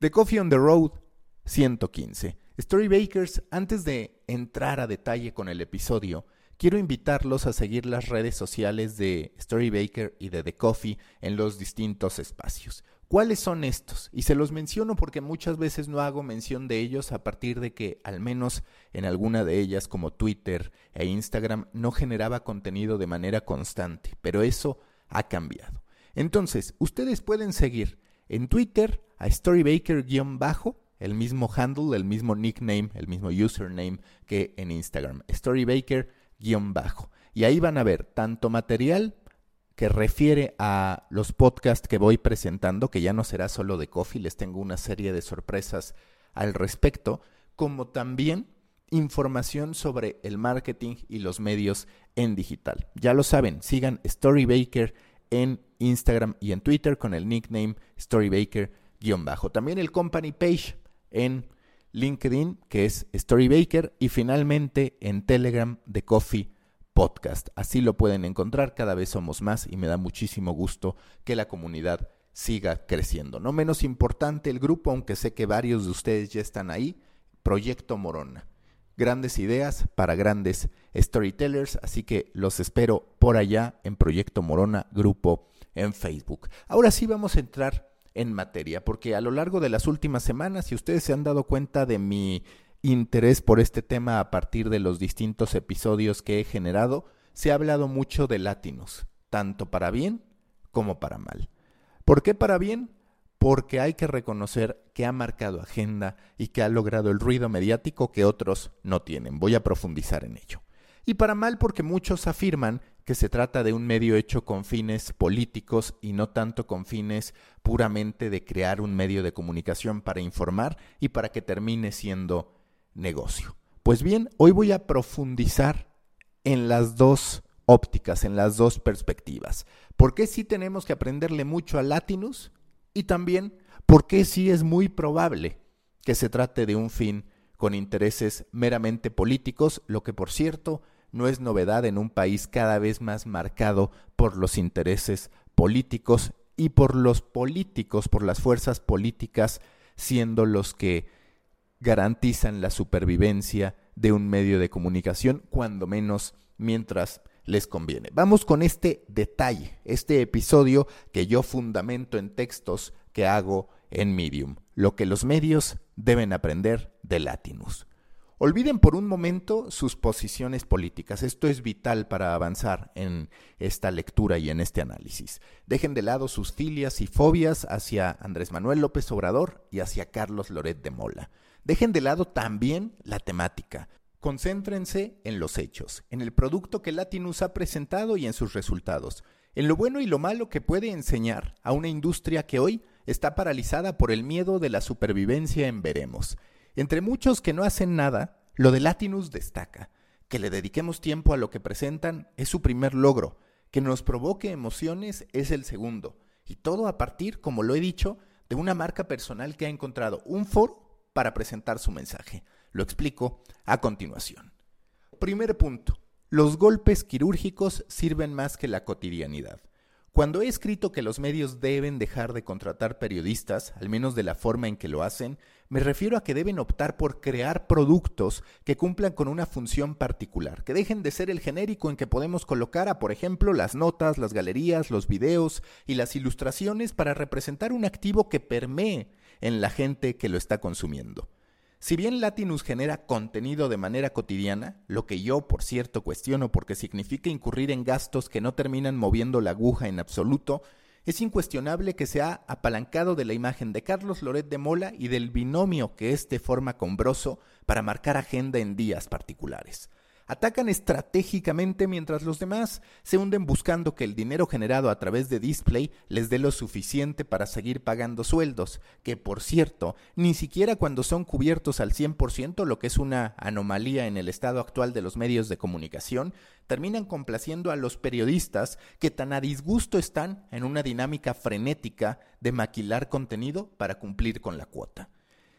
The Coffee on the Road 115. Storybakers, antes de entrar a detalle con el episodio, quiero invitarlos a seguir las redes sociales de Storybaker y de The Coffee en los distintos espacios. ¿Cuáles son estos? Y se los menciono porque muchas veces no hago mención de ellos a partir de que, al menos en alguna de ellas como Twitter e Instagram, no generaba contenido de manera constante, pero eso ha cambiado. Entonces, ustedes pueden seguir en Twitter a Storybaker-bajo, el mismo handle, el mismo nickname, el mismo username que en Instagram, Storybaker-bajo. Y ahí van a ver tanto material que refiere a los podcasts que voy presentando, que ya no será solo de Coffee, les tengo una serie de sorpresas al respecto, como también información sobre el marketing y los medios en digital. Ya lo saben, sigan Storybaker en Instagram y en Twitter con el nickname Storybaker-bajo. También el company page en LinkedIn, que es Storybaker, y finalmente en Telegram de Coffee podcast. Así lo pueden encontrar, cada vez somos más y me da muchísimo gusto que la comunidad siga creciendo. No menos importante el grupo, aunque sé que varios de ustedes ya están ahí, Proyecto Morona. Grandes ideas para grandes storytellers, así que los espero por allá en Proyecto Morona, grupo en Facebook. Ahora sí vamos a entrar en materia, porque a lo largo de las últimas semanas, si ustedes se han dado cuenta de mi interés por este tema a partir de los distintos episodios que he generado, se ha hablado mucho de Latinos, tanto para bien como para mal. ¿Por qué para bien? Porque hay que reconocer que ha marcado agenda y que ha logrado el ruido mediático que otros no tienen. Voy a profundizar en ello. Y para mal porque muchos afirman que se trata de un medio hecho con fines políticos y no tanto con fines puramente de crear un medio de comunicación para informar y para que termine siendo negocio. Pues bien, hoy voy a profundizar en las dos ópticas, en las dos perspectivas. ¿Por qué sí tenemos que aprenderle mucho a Latinus? Y también, ¿por qué sí es muy probable que se trate de un fin con intereses meramente políticos, lo que por cierto no es novedad en un país cada vez más marcado por los intereses políticos y por los políticos, por las fuerzas políticas, siendo los que garantizan la supervivencia de un medio de comunicación, cuando menos mientras les conviene. Vamos con este detalle, este episodio que yo fundamento en textos que hago en Medium, lo que los medios deben aprender de Latinus. Olviden por un momento sus posiciones políticas. Esto es vital para avanzar en esta lectura y en este análisis. Dejen de lado sus filias y fobias hacia Andrés Manuel López Obrador y hacia Carlos Loret de Mola. Dejen de lado también la temática. Concéntrense en los hechos, en el producto que Latinus ha presentado y en sus resultados, en lo bueno y lo malo que puede enseñar a una industria que hoy está paralizada por el miedo de la supervivencia en veremos. Entre muchos que no hacen nada, lo de Latinus destaca. Que le dediquemos tiempo a lo que presentan es su primer logro, que nos provoque emociones es el segundo, y todo a partir, como lo he dicho, de una marca personal que ha encontrado un foro para presentar su mensaje. Lo explico a continuación. Primer punto. Los golpes quirúrgicos sirven más que la cotidianidad. Cuando he escrito que los medios deben dejar de contratar periodistas, al menos de la forma en que lo hacen, me refiero a que deben optar por crear productos que cumplan con una función particular, que dejen de ser el genérico en que podemos colocar a, por ejemplo, las notas, las galerías, los videos y las ilustraciones para representar un activo que permee en la gente que lo está consumiendo. Si bien Latinus genera contenido de manera cotidiana, lo que yo, por cierto, cuestiono porque significa incurrir en gastos que no terminan moviendo la aguja en absoluto, es incuestionable que se ha apalancado de la imagen de Carlos Loret de Mola y del binomio que éste forma con Broso para marcar agenda en días particulares. Atacan estratégicamente mientras los demás se hunden buscando que el dinero generado a través de display les dé lo suficiente para seguir pagando sueldos, que por cierto, ni siquiera cuando son cubiertos al 100%, lo que es una anomalía en el estado actual de los medios de comunicación, terminan complaciendo a los periodistas que tan a disgusto están en una dinámica frenética de maquilar contenido para cumplir con la cuota.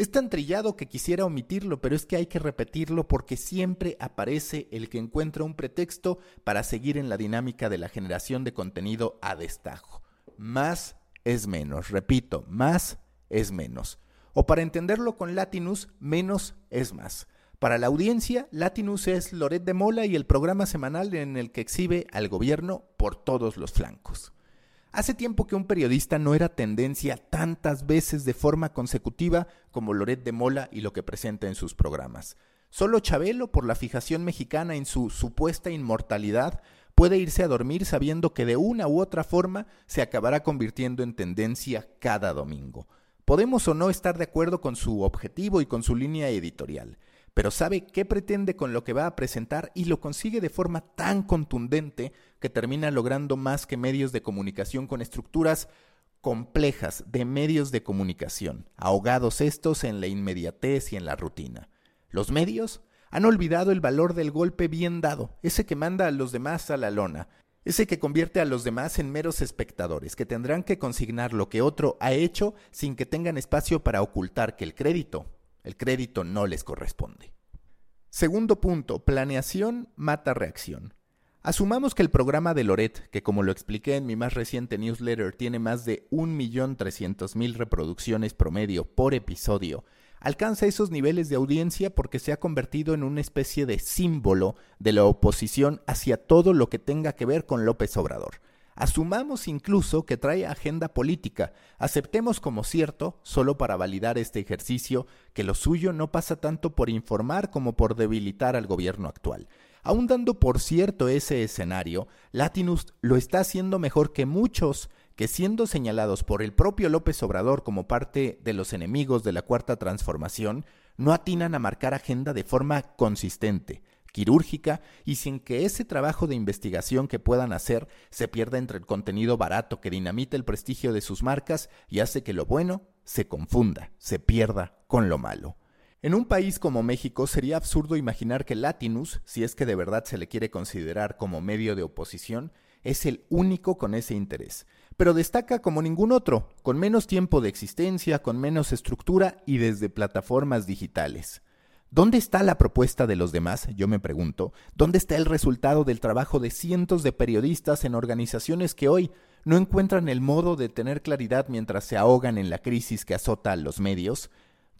Es tan trillado que quisiera omitirlo, pero es que hay que repetirlo porque siempre aparece el que encuentra un pretexto para seguir en la dinámica de la generación de contenido a destajo. Más es menos, repito, más es menos. O para entenderlo con Latinus, menos es más. Para la audiencia, Latinus es Loret de Mola y el programa semanal en el que exhibe al gobierno por todos los flancos. Hace tiempo que un periodista no era tendencia tantas veces de forma consecutiva como Loret de Mola y lo que presenta en sus programas. Solo Chabelo, por la fijación mexicana en su supuesta inmortalidad, puede irse a dormir sabiendo que de una u otra forma se acabará convirtiendo en tendencia cada domingo. Podemos o no estar de acuerdo con su objetivo y con su línea editorial, pero sabe qué pretende con lo que va a presentar y lo consigue de forma tan contundente que termina logrando más que medios de comunicación con estructuras complejas de medios de comunicación, ahogados estos en la inmediatez y en la rutina. Los medios han olvidado el valor del golpe bien dado, ese que manda a los demás a la lona, ese que convierte a los demás en meros espectadores, que tendrán que consignar lo que otro ha hecho sin que tengan espacio para ocultar que el crédito, el crédito no les corresponde. Segundo punto, planeación mata reacción. Asumamos que el programa de Loret, que como lo expliqué en mi más reciente newsletter tiene más de 1.300.000 reproducciones promedio por episodio, alcanza esos niveles de audiencia porque se ha convertido en una especie de símbolo de la oposición hacia todo lo que tenga que ver con López Obrador. Asumamos incluso que trae agenda política. Aceptemos como cierto, solo para validar este ejercicio, que lo suyo no pasa tanto por informar como por debilitar al gobierno actual. Aun dando por cierto ese escenario, Latinus lo está haciendo mejor que muchos que siendo señalados por el propio López Obrador como parte de los enemigos de la cuarta transformación, no atinan a marcar agenda de forma consistente, quirúrgica y sin que ese trabajo de investigación que puedan hacer se pierda entre el contenido barato que dinamita el prestigio de sus marcas y hace que lo bueno se confunda, se pierda con lo malo. En un país como México sería absurdo imaginar que Latinus, si es que de verdad se le quiere considerar como medio de oposición, es el único con ese interés, pero destaca como ningún otro, con menos tiempo de existencia, con menos estructura y desde plataformas digitales. ¿Dónde está la propuesta de los demás? Yo me pregunto. ¿Dónde está el resultado del trabajo de cientos de periodistas en organizaciones que hoy no encuentran el modo de tener claridad mientras se ahogan en la crisis que azota a los medios?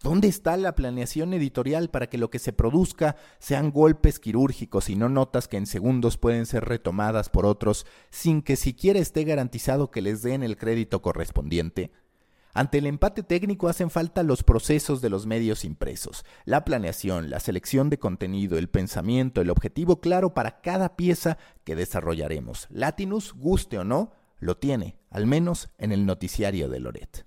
¿Dónde está la planeación editorial para que lo que se produzca sean golpes quirúrgicos y no notas que en segundos pueden ser retomadas por otros sin que siquiera esté garantizado que les den el crédito correspondiente? Ante el empate técnico hacen falta los procesos de los medios impresos, la planeación, la selección de contenido, el pensamiento, el objetivo claro para cada pieza que desarrollaremos. Latinus, guste o no, lo tiene, al menos en el noticiario de Loret.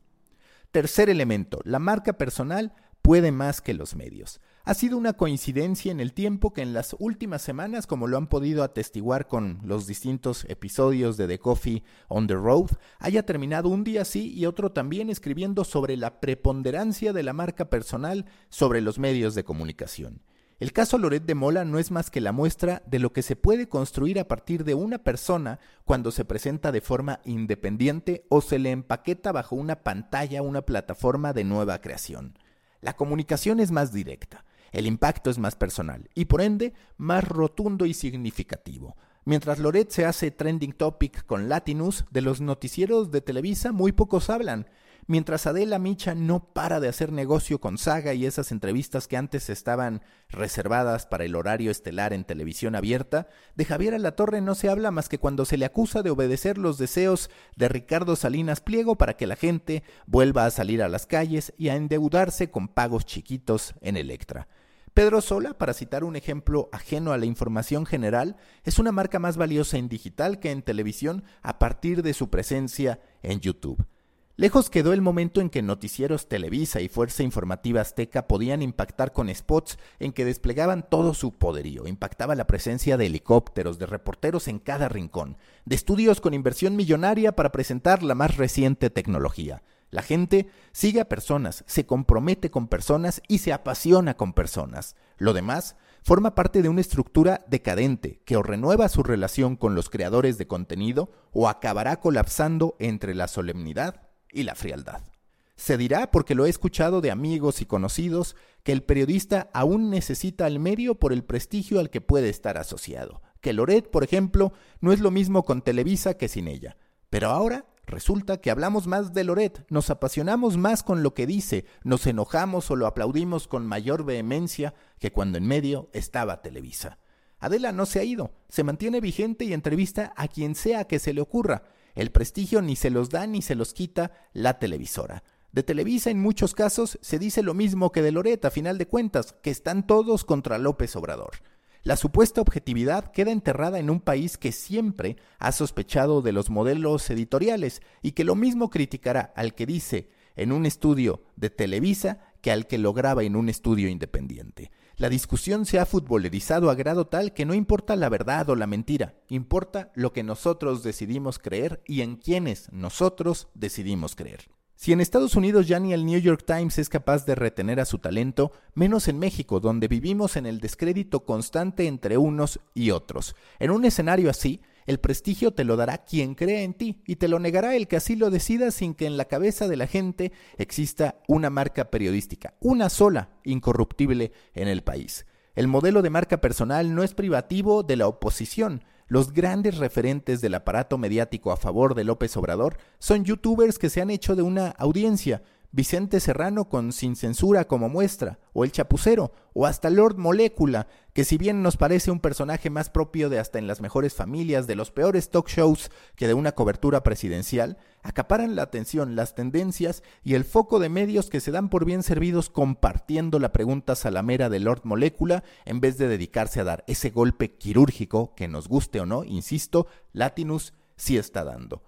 Tercer elemento, la marca personal puede más que los medios. Ha sido una coincidencia en el tiempo que en las últimas semanas, como lo han podido atestiguar con los distintos episodios de The Coffee on the Road, haya terminado un día sí y otro también escribiendo sobre la preponderancia de la marca personal sobre los medios de comunicación. El caso Loret de Mola no es más que la muestra de lo que se puede construir a partir de una persona cuando se presenta de forma independiente o se le empaqueta bajo una pantalla una plataforma de nueva creación. La comunicación es más directa, el impacto es más personal y por ende más rotundo y significativo. Mientras Loret se hace trending topic con Latinus, de los noticieros de Televisa muy pocos hablan, Mientras Adela Micha no para de hacer negocio con Saga y esas entrevistas que antes estaban reservadas para el horario estelar en televisión abierta, de Javier Alatorre no se habla más que cuando se le acusa de obedecer los deseos de Ricardo Salinas Pliego para que la gente vuelva a salir a las calles y a endeudarse con pagos chiquitos en Electra. Pedro Sola, para citar un ejemplo ajeno a la información general, es una marca más valiosa en digital que en televisión a partir de su presencia en YouTube. Lejos quedó el momento en que noticieros Televisa y Fuerza Informativa Azteca podían impactar con spots en que desplegaban todo su poderío. Impactaba la presencia de helicópteros, de reporteros en cada rincón, de estudios con inversión millonaria para presentar la más reciente tecnología. La gente sigue a personas, se compromete con personas y se apasiona con personas. Lo demás forma parte de una estructura decadente que o renueva su relación con los creadores de contenido o acabará colapsando entre la solemnidad y la frialdad. Se dirá, porque lo he escuchado de amigos y conocidos, que el periodista aún necesita al medio por el prestigio al que puede estar asociado. Que Loret, por ejemplo, no es lo mismo con Televisa que sin ella. Pero ahora Resulta que hablamos más de Loret, nos apasionamos más con lo que dice, nos enojamos o lo aplaudimos con mayor vehemencia que cuando en medio estaba Televisa. Adela no se ha ido, se mantiene vigente y entrevista a quien sea que se le ocurra. El prestigio ni se los da ni se los quita la televisora. De Televisa en muchos casos se dice lo mismo que de Loret a final de cuentas, que están todos contra López Obrador. La supuesta objetividad queda enterrada en un país que siempre ha sospechado de los modelos editoriales y que lo mismo criticará al que dice en un estudio de Televisa que al que lo graba en un estudio independiente. La discusión se ha futbolerizado a grado tal que no importa la verdad o la mentira, importa lo que nosotros decidimos creer y en quienes nosotros decidimos creer. Si en Estados Unidos ya ni el New York Times es capaz de retener a su talento, menos en México, donde vivimos en el descrédito constante entre unos y otros. En un escenario así, el prestigio te lo dará quien crea en ti y te lo negará el que así lo decida sin que en la cabeza de la gente exista una marca periodística, una sola, incorruptible en el país. El modelo de marca personal no es privativo de la oposición, los grandes referentes del aparato mediático a favor de López Obrador son youtubers que se han hecho de una audiencia, Vicente Serrano con Sin Censura como muestra, o El Chapucero, o hasta Lord Molécula, que si bien nos parece un personaje más propio de hasta en las mejores familias, de los peores talk shows que de una cobertura presidencial, acaparan la atención, las tendencias y el foco de medios que se dan por bien servidos compartiendo la pregunta salamera de Lord Molécula en vez de dedicarse a dar ese golpe quirúrgico que nos guste o no, insisto, Latinus sí está dando.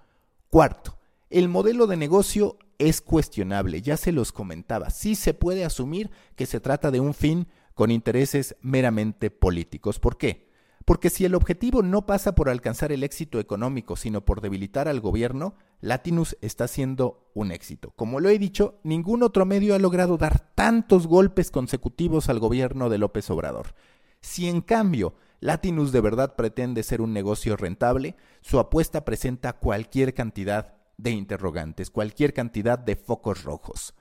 Cuarto, el modelo de negocio es cuestionable, ya se los comentaba. Sí se puede asumir que se trata de un fin con intereses meramente políticos. ¿Por qué? Porque si el objetivo no pasa por alcanzar el éxito económico, sino por debilitar al gobierno, Latinus está siendo un éxito. Como lo he dicho, ningún otro medio ha logrado dar tantos golpes consecutivos al gobierno de López Obrador. Si en cambio Latinus de verdad pretende ser un negocio rentable, su apuesta presenta cualquier cantidad de interrogantes, cualquier cantidad de focos rojos.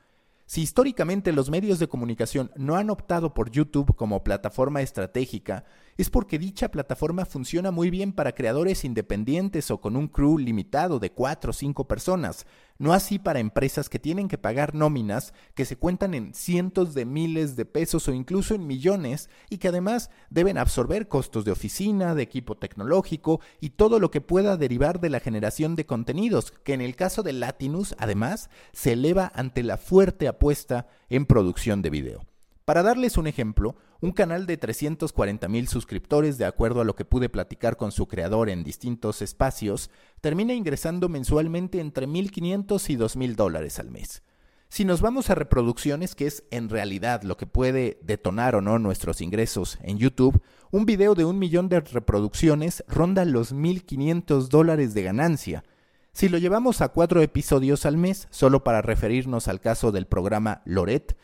Si históricamente los medios de comunicación no han optado por YouTube como plataforma estratégica, es porque dicha plataforma funciona muy bien para creadores independientes o con un crew limitado de 4 o 5 personas, no así para empresas que tienen que pagar nóminas que se cuentan en cientos de miles de pesos o incluso en millones y que además deben absorber costos de oficina, de equipo tecnológico y todo lo que pueda derivar de la generación de contenidos, que en el caso de Latinus además se eleva ante la fuerte apuesta en producción de video. Para darles un ejemplo, un canal de 340 mil suscriptores, de acuerdo a lo que pude platicar con su creador en distintos espacios, termina ingresando mensualmente entre 1.500 y 2.000 dólares al mes. Si nos vamos a reproducciones, que es en realidad lo que puede detonar o no nuestros ingresos en YouTube, un video de un millón de reproducciones ronda los 1.500 dólares de ganancia. Si lo llevamos a cuatro episodios al mes, solo para referirnos al caso del programa Loret,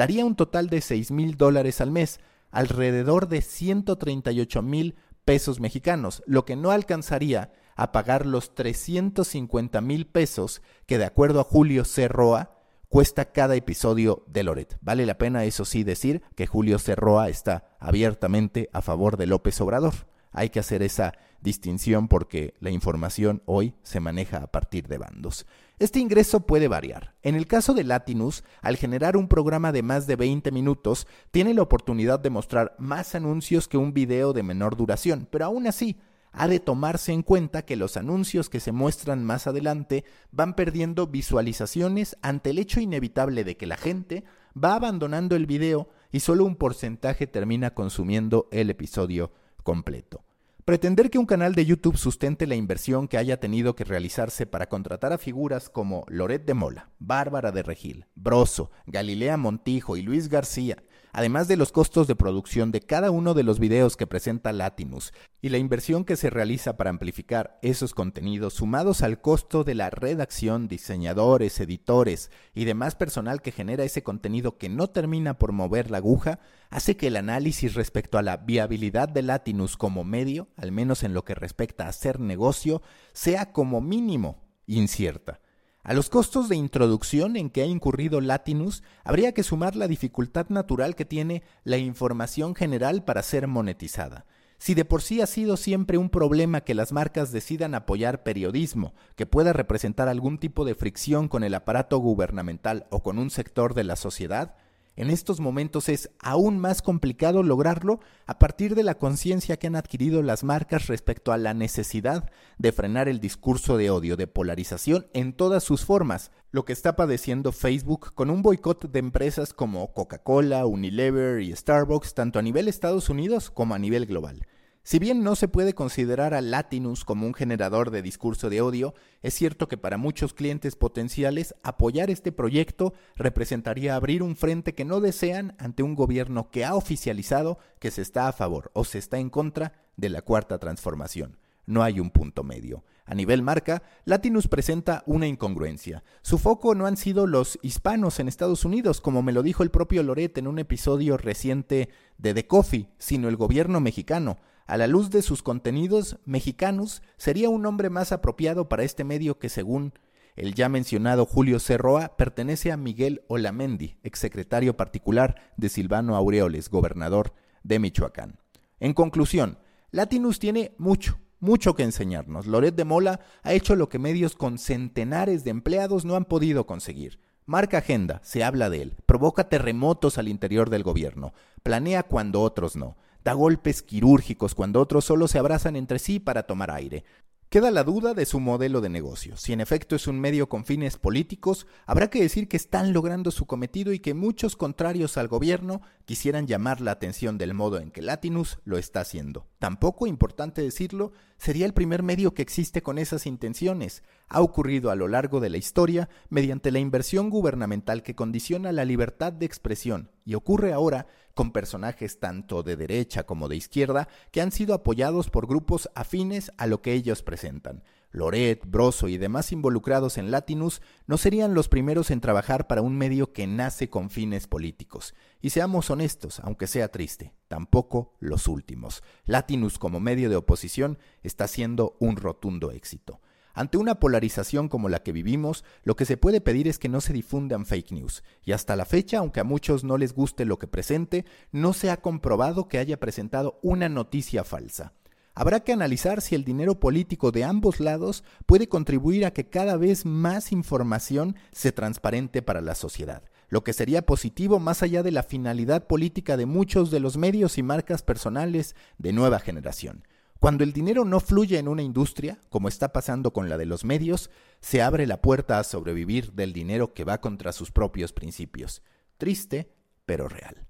daría un total de 6 mil dólares al mes, alrededor de 138 mil pesos mexicanos, lo que no alcanzaría a pagar los 350 mil pesos que de acuerdo a Julio Cerroa cuesta cada episodio de Loret. Vale la pena, eso sí, decir que Julio Cerroa está abiertamente a favor de López Obrador. Hay que hacer esa distinción porque la información hoy se maneja a partir de bandos. Este ingreso puede variar. En el caso de Latinus, al generar un programa de más de 20 minutos, tiene la oportunidad de mostrar más anuncios que un video de menor duración, pero aún así, ha de tomarse en cuenta que los anuncios que se muestran más adelante van perdiendo visualizaciones ante el hecho inevitable de que la gente va abandonando el video y solo un porcentaje termina consumiendo el episodio completo. Pretender que un canal de YouTube sustente la inversión que haya tenido que realizarse para contratar a figuras como Loret de Mola, Bárbara de Regil, Broso, Galilea Montijo y Luis García, además de los costos de producción de cada uno de los videos que presenta Latinus y la inversión que se realiza para amplificar esos contenidos, sumados al costo de la redacción, diseñadores, editores y demás personal que genera ese contenido que no termina por mover la aguja, hace que el análisis respecto a la viabilidad de Latinus como medio, al menos en lo que respecta a hacer negocio, sea como mínimo incierta. A los costos de introducción en que ha incurrido Latinus habría que sumar la dificultad natural que tiene la información general para ser monetizada. Si de por sí ha sido siempre un problema que las marcas decidan apoyar periodismo que pueda representar algún tipo de fricción con el aparato gubernamental o con un sector de la sociedad, en estos momentos es aún más complicado lograrlo a partir de la conciencia que han adquirido las marcas respecto a la necesidad de frenar el discurso de odio, de polarización en todas sus formas, lo que está padeciendo Facebook con un boicot de empresas como Coca-Cola, Unilever y Starbucks tanto a nivel Estados Unidos como a nivel global. Si bien no se puede considerar a Latinus como un generador de discurso de odio, es cierto que para muchos clientes potenciales apoyar este proyecto representaría abrir un frente que no desean ante un gobierno que ha oficializado que se está a favor o se está en contra de la cuarta transformación. No hay un punto medio. A nivel marca, Latinus presenta una incongruencia. Su foco no han sido los hispanos en Estados Unidos, como me lo dijo el propio Loret en un episodio reciente de The Coffee, sino el gobierno mexicano. A la luz de sus contenidos mexicanos, sería un nombre más apropiado para este medio que, según el ya mencionado Julio Cerroa, pertenece a Miguel Olamendi, exsecretario particular de Silvano Aureoles, gobernador de Michoacán. En conclusión, Latinus tiene mucho, mucho que enseñarnos. Loret de Mola ha hecho lo que medios con centenares de empleados no han podido conseguir. Marca agenda, se habla de él, provoca terremotos al interior del gobierno, planea cuando otros no da golpes quirúrgicos cuando otros solo se abrazan entre sí para tomar aire. Queda la duda de su modelo de negocio. Si en efecto es un medio con fines políticos, habrá que decir que están logrando su cometido y que muchos contrarios al gobierno quisieran llamar la atención del modo en que Latinus lo está haciendo. Tampoco, importante decirlo, sería el primer medio que existe con esas intenciones. Ha ocurrido a lo largo de la historia mediante la inversión gubernamental que condiciona la libertad de expresión y ocurre ahora con personajes tanto de derecha como de izquierda que han sido apoyados por grupos afines a lo que ellos presentan. Loret, Broso y demás involucrados en Latinus no serían los primeros en trabajar para un medio que nace con fines políticos. Y seamos honestos, aunque sea triste, tampoco los últimos. Latinus como medio de oposición está siendo un rotundo éxito. Ante una polarización como la que vivimos, lo que se puede pedir es que no se difundan fake news. Y hasta la fecha, aunque a muchos no les guste lo que presente, no se ha comprobado que haya presentado una noticia falsa. Habrá que analizar si el dinero político de ambos lados puede contribuir a que cada vez más información se transparente para la sociedad, lo que sería positivo más allá de la finalidad política de muchos de los medios y marcas personales de nueva generación. Cuando el dinero no fluye en una industria, como está pasando con la de los medios, se abre la puerta a sobrevivir del dinero que va contra sus propios principios. Triste, pero real.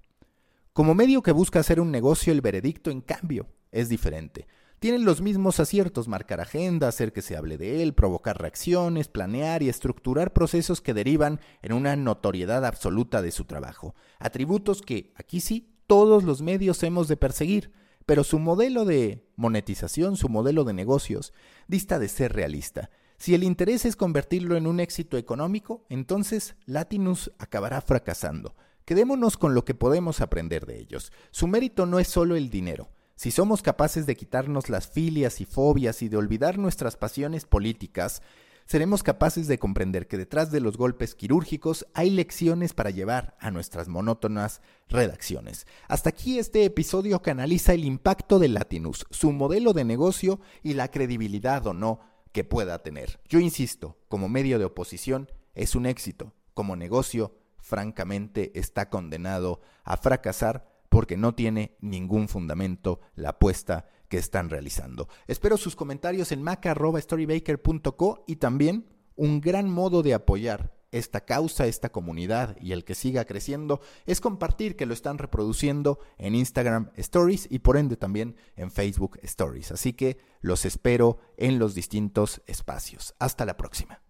Como medio que busca hacer un negocio, el veredicto, en cambio, es diferente. Tienen los mismos aciertos, marcar agenda, hacer que se hable de él, provocar reacciones, planear y estructurar procesos que derivan en una notoriedad absoluta de su trabajo. Atributos que, aquí sí, todos los medios hemos de perseguir pero su modelo de monetización, su modelo de negocios, dista de ser realista. Si el interés es convertirlo en un éxito económico, entonces Latinus acabará fracasando. Quedémonos con lo que podemos aprender de ellos. Su mérito no es solo el dinero. Si somos capaces de quitarnos las filias y fobias y de olvidar nuestras pasiones políticas, seremos capaces de comprender que detrás de los golpes quirúrgicos hay lecciones para llevar a nuestras monótonas redacciones. Hasta aquí este episodio que analiza el impacto de Latinus, su modelo de negocio y la credibilidad o no que pueda tener. Yo insisto, como medio de oposición es un éxito, como negocio francamente está condenado a fracasar porque no tiene ningún fundamento la apuesta que están realizando. Espero sus comentarios en maca.storybaker.co y también un gran modo de apoyar esta causa, esta comunidad y el que siga creciendo es compartir que lo están reproduciendo en Instagram Stories y por ende también en Facebook Stories. Así que los espero en los distintos espacios. Hasta la próxima.